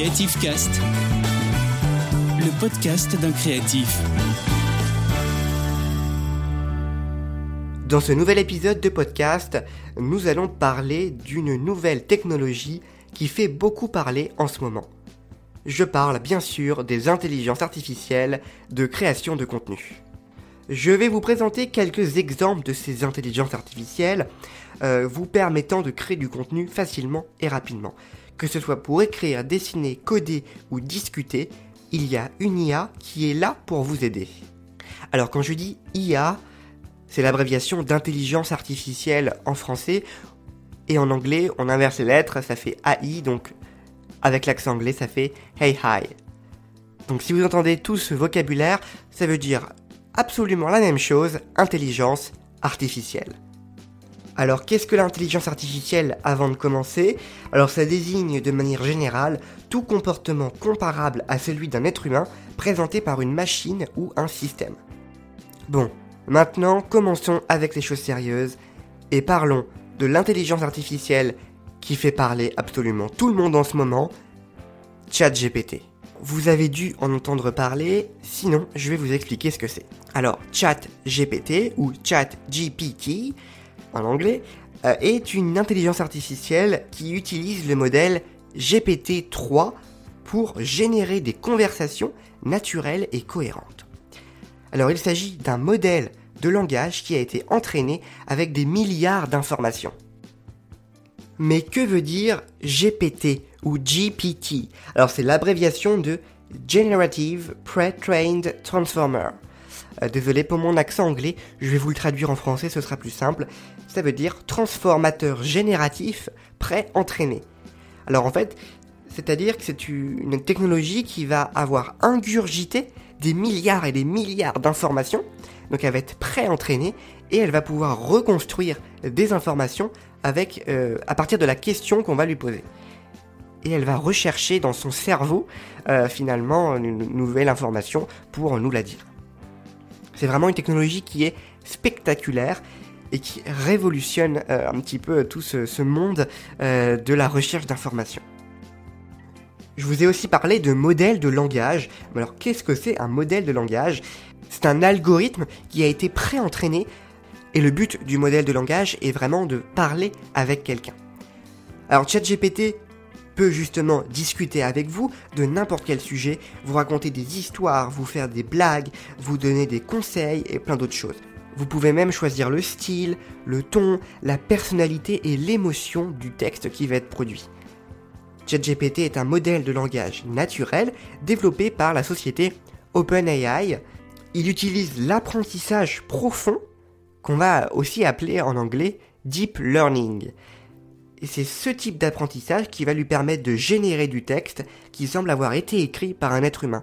Creative le podcast d'un créatif. Dans ce nouvel épisode de podcast, nous allons parler d'une nouvelle technologie qui fait beaucoup parler en ce moment. Je parle bien sûr des intelligences artificielles de création de contenu. Je vais vous présenter quelques exemples de ces intelligences artificielles euh, vous permettant de créer du contenu facilement et rapidement. Que ce soit pour écrire, dessiner, coder ou discuter, il y a une IA qui est là pour vous aider. Alors quand je dis IA, c'est l'abréviation d'intelligence artificielle en français et en anglais on inverse les lettres, ça fait AI, donc avec l'accent anglais ça fait Hey Hi. Donc si vous entendez tout ce vocabulaire, ça veut dire absolument la même chose, intelligence artificielle. Alors qu'est-ce que l'intelligence artificielle avant de commencer? Alors ça désigne de manière générale tout comportement comparable à celui d'un être humain présenté par une machine ou un système. Bon, maintenant commençons avec les choses sérieuses et parlons de l'intelligence artificielle qui fait parler absolument tout le monde en ce moment, ChatGPT. Vous avez dû en entendre parler, sinon je vais vous expliquer ce que c'est. Alors, ChatGPT ou ChatGPT en anglais euh, est une intelligence artificielle qui utilise le modèle GPT-3 pour générer des conversations naturelles et cohérentes. Alors, il s'agit d'un modèle de langage qui a été entraîné avec des milliards d'informations. Mais que veut dire GPT ou GPT Alors c'est l'abréviation de Generative Pre-Trained Transformer. Euh, désolé pour mon accent anglais, je vais vous le traduire en français, ce sera plus simple. Ça veut dire transformateur génératif pré-entraîné. Alors en fait, c'est-à-dire que c'est une technologie qui va avoir ingurgité des milliards et des milliards d'informations, donc elle va être pré-entraînée et elle va pouvoir reconstruire des informations avec, euh, à partir de la question qu'on va lui poser. Et elle va rechercher dans son cerveau euh, finalement une nouvelle information pour nous la dire. C'est vraiment une technologie qui est spectaculaire et qui révolutionne euh, un petit peu tout ce, ce monde de la recherche d'informations. Je vous ai aussi parlé de modèle de langage. Alors qu'est-ce que c'est un modèle de langage? C'est un algorithme qui a été pré-entraîné et le but du modèle de langage est vraiment de parler avec quelqu'un. Alors ChatGPT peut justement discuter avec vous de n'importe quel sujet, vous raconter des histoires, vous faire des blagues, vous donner des conseils et plein d'autres choses. Vous pouvez même choisir le style, le ton, la personnalité et l'émotion du texte qui va être produit. ChatGPT est un modèle de langage naturel développé par la société OpenAI. Il utilise l'apprentissage profond qu'on va aussi appeler en anglais deep learning. Et c'est ce type d'apprentissage qui va lui permettre de générer du texte qui semble avoir été écrit par un être humain.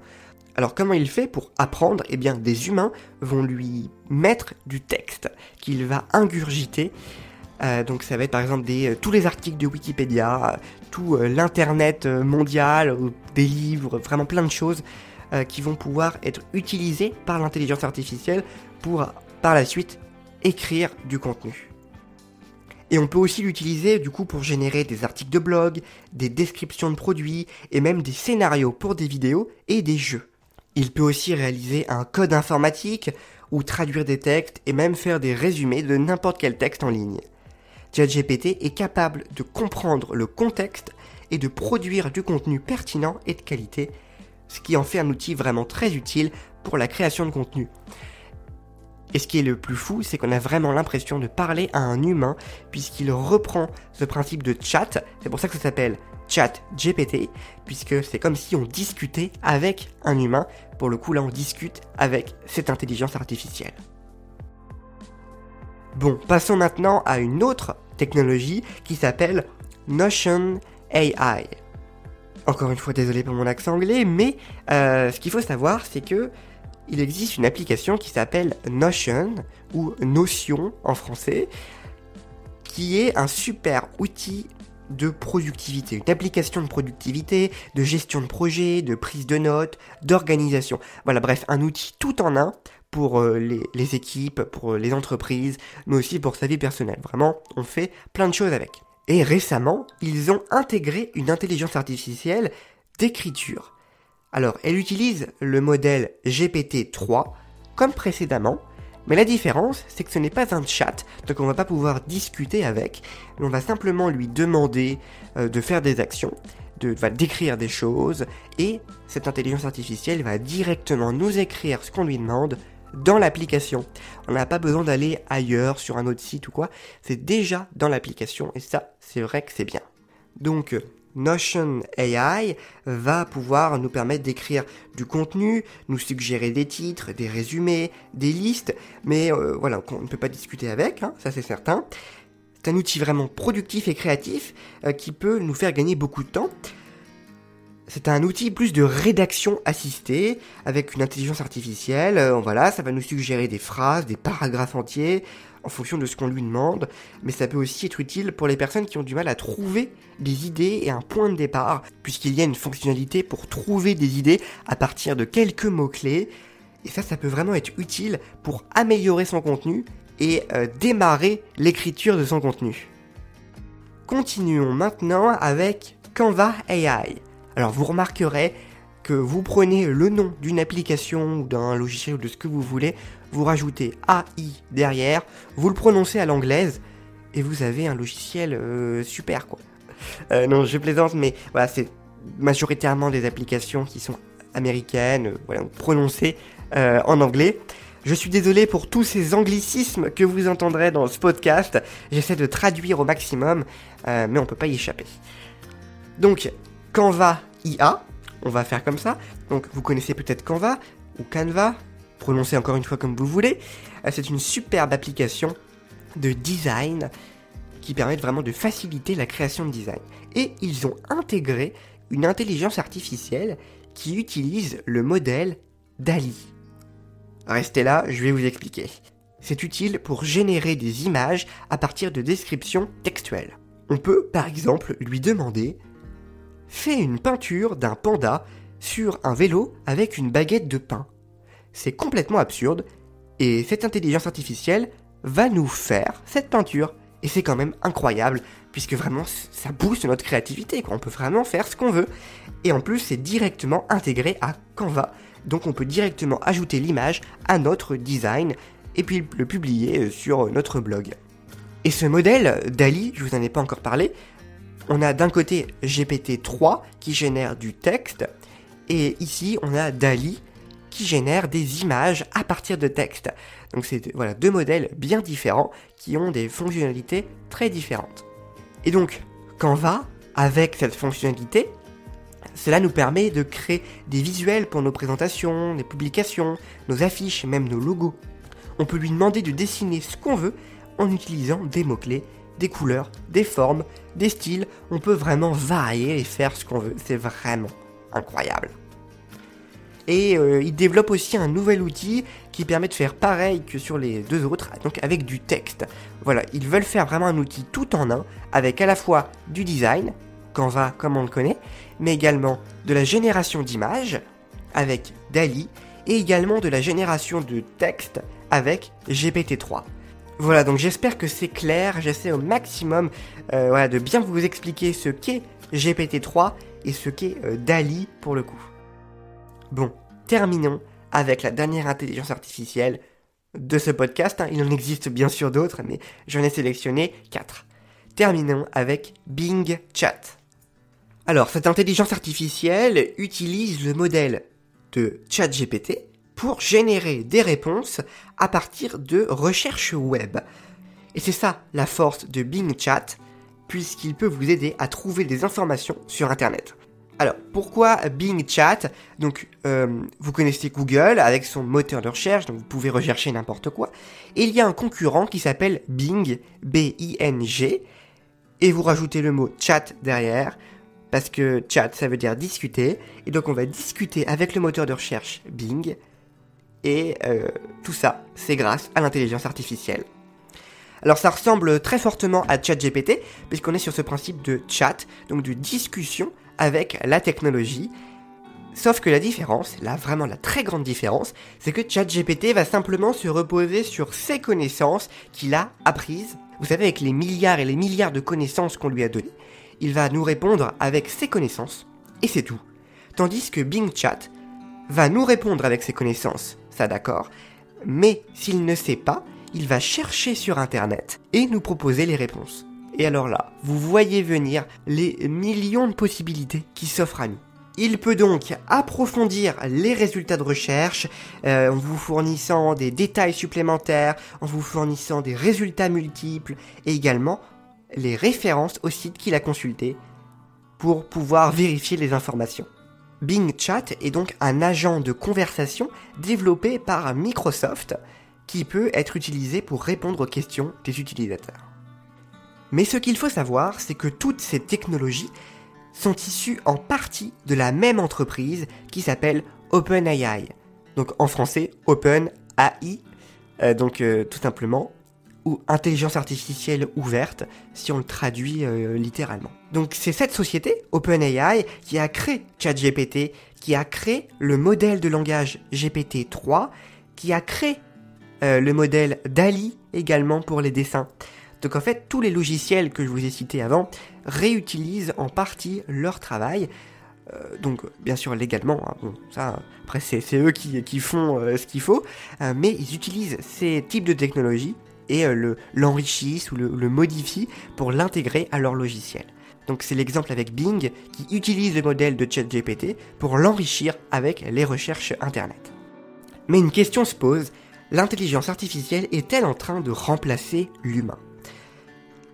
Alors comment il fait pour apprendre? Eh bien des humains vont lui mettre du texte qu'il va ingurgiter. Euh, donc ça va être par exemple euh, tous les articles de Wikipédia, tout euh, l'internet mondial, des livres, vraiment plein de choses qui vont pouvoir être utilisées par l'intelligence artificielle pour par la suite écrire du contenu. Et on peut aussi l'utiliser du coup pour générer des articles de blog, des descriptions de produits et même des scénarios pour des vidéos et des jeux. Il peut aussi réaliser un code informatique ou traduire des textes et même faire des résumés de n'importe quel texte en ligne. ChatGPT est capable de comprendre le contexte et de produire du contenu pertinent et de qualité, ce qui en fait un outil vraiment très utile pour la création de contenu. Et ce qui est le plus fou, c'est qu'on a vraiment l'impression de parler à un humain, puisqu'il reprend ce principe de chat, c'est pour ça que ça s'appelle chat GPT, puisque c'est comme si on discutait avec un humain, pour le coup là on discute avec cette intelligence artificielle. Bon, passons maintenant à une autre technologie qui s'appelle Notion AI. Encore une fois, désolé pour mon accent anglais, mais euh, ce qu'il faut savoir, c'est que il existe une application qui s'appelle Notion, ou Notion en français, qui est un super outil de productivité, une application de productivité, de gestion de projet, de prise de notes, d'organisation. Voilà, bref, un outil tout en un pour euh, les, équipes, pour euh, les entreprises, mais aussi pour sa vie personnelle. Vraiment, on fait plein de choses avec. Et récemment, ils ont intégré une intelligence artificielle d'écriture. Alors, elle utilise le modèle GPT-3 comme précédemment, mais la différence, c'est que ce n'est pas un chat, donc on va pas pouvoir discuter avec, on va simplement lui demander euh, de faire des actions, de, décrire des choses, et cette intelligence artificielle va directement nous écrire ce qu'on lui demande dans l'application. On n'a pas besoin d'aller ailleurs sur un autre site ou quoi, c'est déjà dans l'application, et ça, c'est vrai que c'est bien. Donc, Notion AI va pouvoir nous permettre d'écrire du contenu, nous suggérer des titres, des résumés, des listes, mais euh, voilà, on ne peut pas discuter avec, hein, ça c'est certain. C'est un outil vraiment productif et créatif euh, qui peut nous faire gagner beaucoup de temps. C'est un outil plus de rédaction assistée avec une intelligence artificielle. Euh, voilà, ça va nous suggérer des phrases, des paragraphes entiers en fonction de ce qu'on lui demande, mais ça peut aussi être utile pour les personnes qui ont du mal à trouver des idées et un point de départ, puisqu'il y a une fonctionnalité pour trouver des idées à partir de quelques mots-clés. Et ça, ça peut vraiment être utile pour améliorer son contenu et euh, démarrer l'écriture de son contenu. Continuons maintenant avec Canva AI. Alors vous remarquerez que vous prenez le nom d'une application ou d'un logiciel ou de ce que vous voulez, vous rajoutez AI derrière, vous le prononcez à l'anglaise, et vous avez un logiciel euh, super quoi. Euh, non, je plaisante, mais voilà, c'est majoritairement des applications qui sont américaines, euh, prononcées en anglais. Je suis désolé pour tous ces anglicismes que vous entendrez dans ce podcast. J'essaie de traduire au maximum, mais on peut pas y échapper. Donc, Canva IA, on va faire comme ça. Donc, vous connaissez peut-être Canva ou Canva, prononcez encore une fois comme vous voulez. Euh, c'est une superbe application de design qui permet vraiment de faciliter la création de design. Et ils ont intégré une intelligence artificielle qui utilise le modèle DALI. Restez là, je vais vous expliquer. C'est utile pour générer des images à partir de descriptions textuelles. On peut par exemple lui demander Fais une peinture d'un panda sur un vélo avec une baguette de pain c'est complètement absurde, et cette intelligence artificielle va nous faire cette peinture. Et c'est quand même incroyable, puisque vraiment ça booste notre créativité, On peut vraiment faire ce qu'on veut. Et en plus, c'est directement intégré à Canva, donc on peut directement ajouter l'image à notre design et puis le publier euh, sur notre blog. Et ce modèle DALI, je vous en ai pas encore parlé, on a d'un côté GPT-3 qui génère du texte, et ici on a DALI génère des images à partir de texte. Donc c'est voilà deux modèles bien différents qui ont des fonctionnalités très différentes. Et donc Canva, avec cette fonctionnalité, cela nous permet de créer des visuels pour nos présentations, des publications, nos affiches, même nos logos. On peut lui demander de dessiner ce qu'on veut en utilisant des mots-clés, des couleurs, des formes, des styles. On peut vraiment varier et faire ce qu'on veut. C'est vraiment incroyable. Et euh, il développe aussi un nouvel outil qui permet de faire pareil que sur les deux autres, donc avec du texte. Voilà, ils veulent faire vraiment un outil tout en un, avec à la fois du design, Canva comme on le connaît, mais également de la génération d'images avec DALI, et également de la génération de texte avec GPT-3. Voilà, donc j'espère que c'est clair, j'essaie au maximum euh, voilà, de bien vous expliquer ce qu'est GPT-3 et ce qu'est euh, DALI pour le coup. Bon, terminons avec la dernière intelligence artificielle de ce podcast. Hein. Il en existe bien sûr d'autres, mais j'en ai sélectionné 4. Terminons avec Bing Chat. Alors, cette intelligence artificielle utilise le modèle de ChatGPT pour générer des réponses à partir de recherches web. Et c'est ça la force de Bing Chat, puisqu'il peut vous aider à trouver des informations sur Internet. Alors, pourquoi Bing Chat? Donc, euh, vous connaissez Google avec son moteur de recherche, donc vous pouvez rechercher n'importe quoi. Et il y a un concurrent qui s'appelle Bing, B-I-N-G, et vous rajoutez le mot chat derrière, parce que chat, ça veut dire discuter, et donc on va discuter avec le moteur de recherche Bing, et euh, tout ça, c'est grâce à l'intelligence artificielle. Alors ça ressemble très fortement à ChatGPT, puisqu'on est sur ce principe de chat, donc de discussion avec la technologie. Sauf que la différence, là vraiment la très grande différence, c'est que ChatGPT va simplement se reposer sur ses connaissances qu'il a apprises. Vous savez, avec les milliards et les milliards de connaissances qu'on lui a données, il va nous répondre avec ses connaissances, et c'est tout. tandis que Bing Chat va nous répondre avec ses connaissances, ça d'accord, mais s'il ne sait pas, il va chercher sur Internet et nous proposer les réponses. Et alors là, vous voyez venir les millions de possibilités qui s'offrent à nous. Il peut donc approfondir les résultats de recherche euh, en vous fournissant des détails supplémentaires, en vous fournissant des résultats multiples et également les références au site qu'il a consulté pour pouvoir vérifier les informations. Bing Chat est donc un agent de conversation développé par Microsoft qui peut être utilisé pour répondre aux questions des utilisateurs. Mais ce qu'il faut savoir, c'est que toutes ces technologies sont issues en partie de la même entreprise qui s'appelle OpenAI. Donc en français, OpenAI, euh, donc euh, tout simplement, ou intelligence artificielle ouverte, si on le traduit euh, littéralement. Donc c'est cette société, OpenAI, qui a créé ChatGPT, qui a créé le modèle de langage GPT-3, qui a créé le modèle DALI également pour les dessins. Donc en fait, tous les logiciels que je vous ai cités avant réutilisent en partie leur travail. Euh, donc bien sûr légalement, hein, bon, ça, après c'est eux qui, font euh, ce qu'il faut, euh, mais ils utilisent ces types de technologies et l'enrichissent ou le, le modifient pour l'intégrer à leur logiciel. Donc c'est l'exemple avec Bing qui utilise le modèle de ChatGPT pour l'enrichir avec les recherches Internet. Mais une question se pose, l'intelligence artificielle est-elle en train de remplacer l'humain?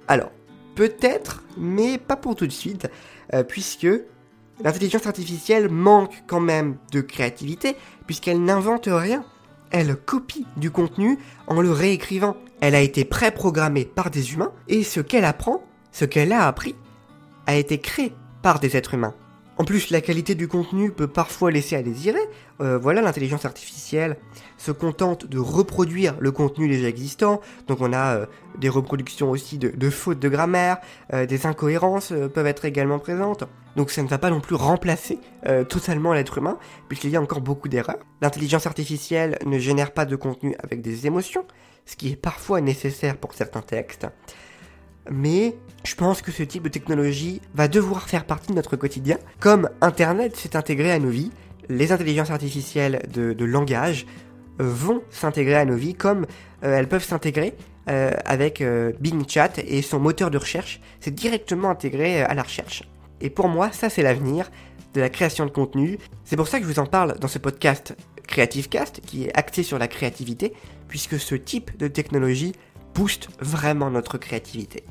Alors, peut-être, mais pas pour tout de suite, euh, puisque l'intelligence artificielle manque quand même de créativité, puisqu'elle n'invente rien. Elle copie du contenu en le réécrivant. Elle a été préprogrammée par des humains, et ce qu'elle apprend, ce qu'elle a appris, a été créé par des êtres humains. En plus, la qualité du contenu peut parfois laisser à désirer. Euh, voilà, l'intelligence artificielle se contente de reproduire le contenu déjà existant. Donc on a euh, des reproductions aussi de, fautes de grammaire, euh, des incohérences peuvent être également présentes. Donc ça ne va pas non plus remplacer totalement l'être humain, puisqu'il y a encore beaucoup d'erreurs. L'intelligence artificielle ne génère pas de contenu avec des émotions, ce qui est parfois nécessaire pour certains textes mais je pense que ce type de technologie va devoir faire partie de notre quotidien. Comme Internet s'est intégré à nos vies, les intelligences artificielles de, langage euh, vont s'intégrer à nos vies comme euh, elles peuvent s'intégrer euh, avec Bing Chat et son moteur de recherche. C'est directement intégré à la recherche. Et pour moi, ça c'est l'avenir de la création de contenu. C'est pour ça que je vous en parle dans ce podcast Creative Cast, qui est axé sur la créativité, puisque ce type de technologie booste vraiment notre créativité.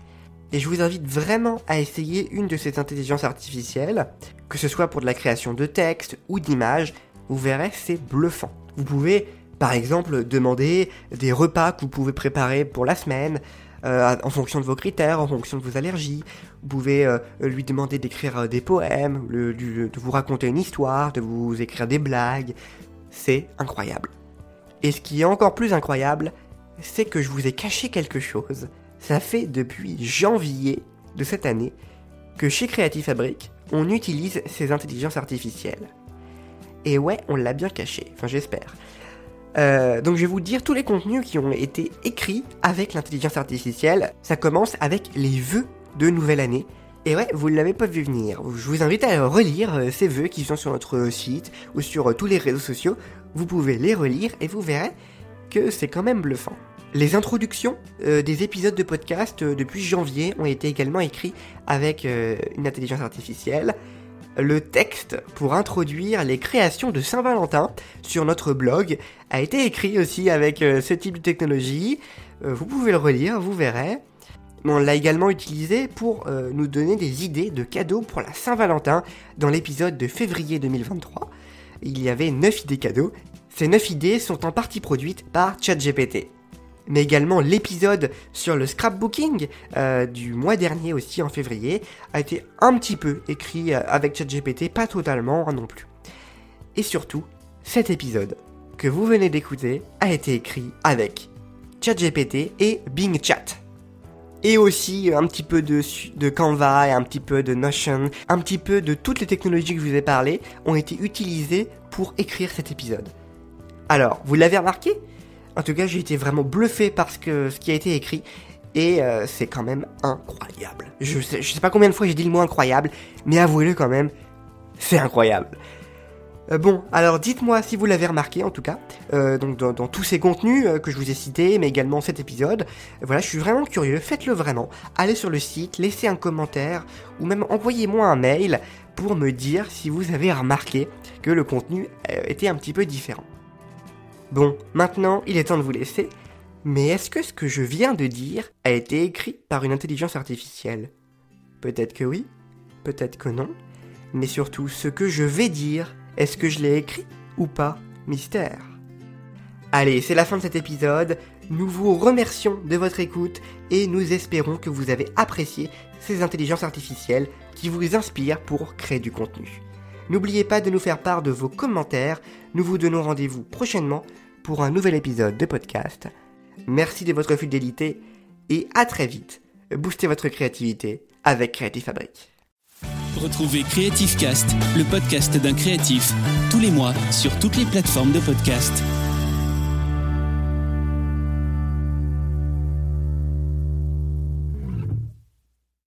Et je vous invite vraiment à essayer une de ces intelligences artificielles, que ce soit pour de la création de texte ou d'images, vous verrez, c'est bluffant. Vous pouvez, par exemple, demander des repas que vous pouvez préparer pour la semaine, euh, en fonction de vos critères, en fonction de vos allergies. Vous pouvez euh, lui demander d'écrire euh, des poèmes, de vous raconter une histoire, de vous écrire des blagues. C'est incroyable. Et ce qui est encore plus incroyable, c'est que je vous ai caché quelque chose. Ça fait depuis janvier de cette année que chez Creative Fabric, on utilise ces intelligences artificielles. Et ouais, on l'a bien caché, enfin j'espère. Euh, donc je vais vous dire tous les contenus qui ont été écrits avec l'intelligence artificielle. Ça commence avec les vœux de nouvelle année. Et ouais, vous ne l'avez pas vu venir. Je vous invite à relire euh, ces vœux qui sont sur notre site ou sur euh, tous les réseaux sociaux. Vous pouvez les relire et vous verrez que c'est quand même bluffant. Les introductions euh, des épisodes de podcast euh, depuis janvier ont été également écrits avec euh, une intelligence artificielle. Le texte pour introduire les créations de Saint-Valentin sur notre blog a été écrit aussi avec ce type de technologie. vous pouvez le relire, vous verrez. On l'a également utilisé pour nous donner des idées de cadeaux pour la Saint-Valentin dans l'épisode de février 2023. Il y avait 9 idées cadeaux. Ces 9 idées sont en partie produites par ChatGPT mais également l'épisode sur le scrapbooking euh, du mois dernier aussi en février a été un petit peu écrit euh, avec ChatGPT, pas totalement hein, non plus. Et surtout, cet épisode que vous venez d'écouter a été écrit avec ChatGPT et Bing Chat. Et aussi un petit peu de, de Canva et un petit peu de Notion, un petit peu de toutes les technologies que je vous ai parlé ont été utilisées pour écrire cet épisode. Alors, vous l'avez remarqué? En tout cas, j'ai été vraiment bluffé par ce, que, ce qui a été écrit. Et euh, c'est quand même incroyable. Je sais, sais pas combien de fois j'ai dit le mot incroyable, mais avouez-le quand même, c'est incroyable. Euh, bon, alors dites-moi si vous l'avez remarqué en tout cas, euh, donc dans, tous ces contenus que je vous ai cités, mais également cet épisode. Voilà, je suis vraiment curieux, faites-le vraiment. Allez sur le site, laissez un commentaire ou même envoyez-moi un mail pour me dire si vous avez remarqué que le contenu était un petit peu différent. Bon, maintenant il est temps de vous laisser, mais est-ce que ce que je viens de dire a été écrit par une intelligence artificielle? Peut-être que oui, peut-être que non, mais surtout ce que je vais dire est-ce que je l'ai écrit ou pas Mystère? Allez, c'est la fin de cet épisode. Nous vous remercions de votre écoute et nous espérons que vous avez apprécié ces intelligences artificielles qui vous inspirent pour créer du contenu. N'oubliez pas de nous faire part de vos commentaires. Nous vous donnons rendez-vous prochainement pour un nouvel épisode de podcast. Merci de votre fidélité et à très vite. Boostez votre créativité avec Creative Fabric. Retrouvez Creative Cast, le podcast d'un créatif, tous les mois sur toutes les plateformes de podcast.